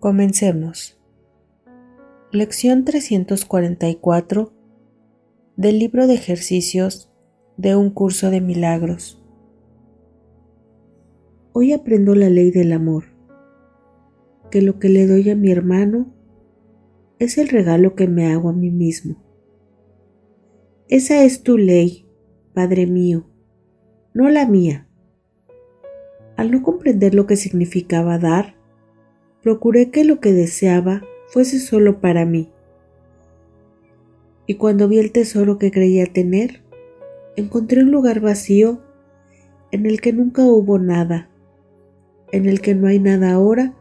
Comencemos. Lección 344 del libro de ejercicios de un curso de milagros. Hoy aprendo la ley del amor, que lo que le doy a mi hermano es el regalo que me hago a mí mismo. Esa es tu ley, Padre mío, no la mía. Al no comprender lo que significaba dar, procuré que lo que deseaba fuese solo para mí. Y cuando vi el tesoro que creía tener, encontré un lugar vacío en el que nunca hubo nada, en el que no hay nada ahora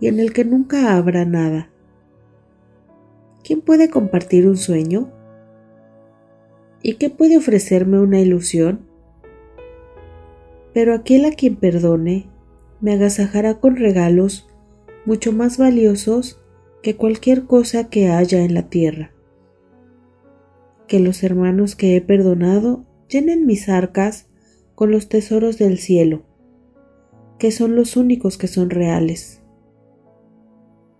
y en el que nunca habrá nada. ¿Quién puede compartir un sueño? ¿Y qué puede ofrecerme una ilusión? Pero aquel a quien perdone me agasajará con regalos mucho más valiosos que cualquier cosa que haya en la tierra. Que los hermanos que he perdonado llenen mis arcas con los tesoros del cielo, que son los únicos que son reales.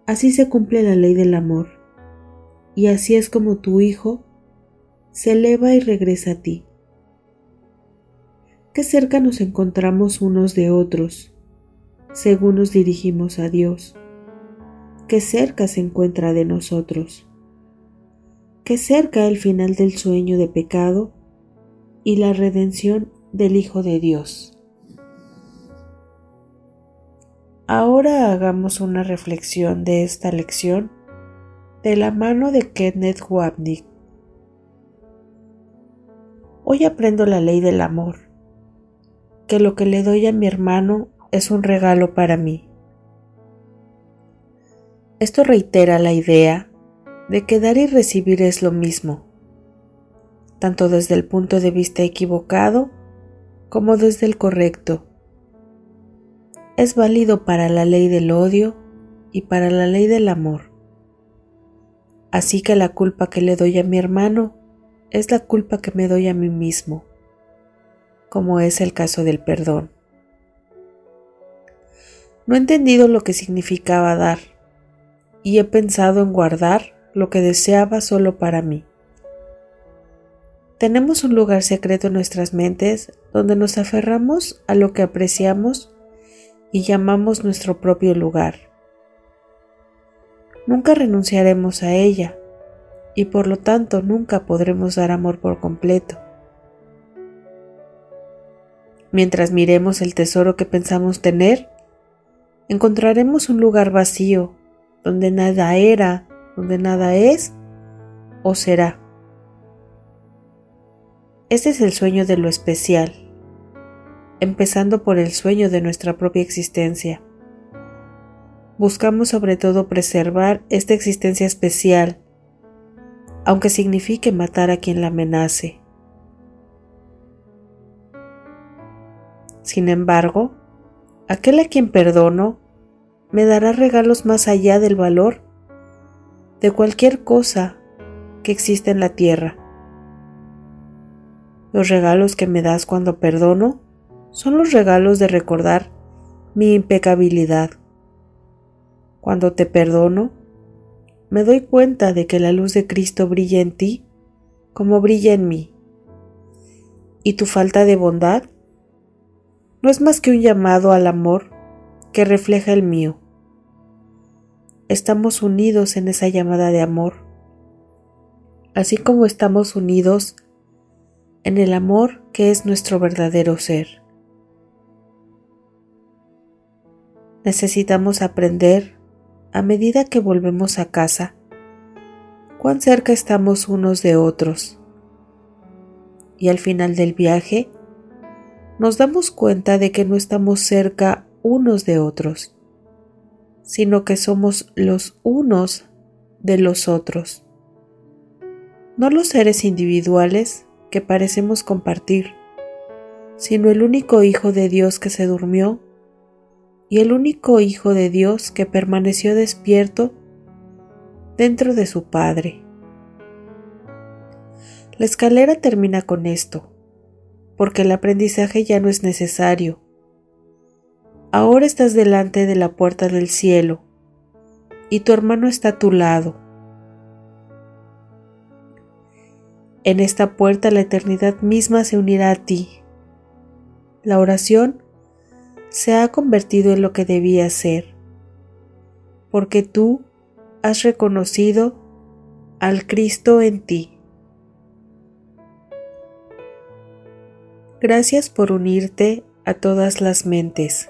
Así se cumple la ley del amor, y así es como tu Hijo se eleva y regresa a ti. Qué cerca nos encontramos unos de otros, según nos dirigimos a Dios. Qué cerca se encuentra de nosotros. Qué cerca el final del sueño de pecado y la redención del Hijo de Dios. Ahora hagamos una reflexión de esta lección de la mano de Kenneth Wapnick. Hoy aprendo la ley del amor, que lo que le doy a mi hermano es un regalo para mí. Esto reitera la idea de que dar y recibir es lo mismo, tanto desde el punto de vista equivocado como desde el correcto. Es válido para la ley del odio y para la ley del amor. Así que la culpa que le doy a mi hermano es la culpa que me doy a mí mismo, como es el caso del perdón. No he entendido lo que significaba dar y he pensado en guardar lo que deseaba solo para mí. Tenemos un lugar secreto en nuestras mentes donde nos aferramos a lo que apreciamos y llamamos nuestro propio lugar. Nunca renunciaremos a ella y por lo tanto nunca podremos dar amor por completo. Mientras miremos el tesoro que pensamos tener, encontraremos un lugar vacío, donde nada era, donde nada es o será. Este es el sueño de lo especial, empezando por el sueño de nuestra propia existencia. Buscamos sobre todo preservar esta existencia especial, aunque signifique matar a quien la amenace. Sin embargo, aquel a quien perdono me dará regalos más allá del valor de cualquier cosa que exista en la tierra. Los regalos que me das cuando perdono son los regalos de recordar mi impecabilidad. Cuando te perdono, me doy cuenta de que la luz de Cristo brilla en ti como brilla en mí. Y tu falta de bondad no es más que un llamado al amor que refleja el mío. Estamos unidos en esa llamada de amor, así como estamos unidos en el amor que es nuestro verdadero ser. Necesitamos aprender, a medida que volvemos a casa, cuán cerca estamos unos de otros. Y al final del viaje, nos damos cuenta de que no estamos cerca unos de otros, sino que somos los unos de los otros. No los seres individuales que parecemos compartir, sino el único Hijo de Dios que se durmió y el único Hijo de Dios que permaneció despierto dentro de su Padre. La escalera termina con esto, porque el aprendizaje ya no es necesario. Ahora estás delante de la puerta del cielo y tu hermano está a tu lado. En esta puerta la eternidad misma se unirá a ti. La oración se ha convertido en lo que debía ser, porque tú has reconocido al Cristo en ti. Gracias por unirte a todas las mentes.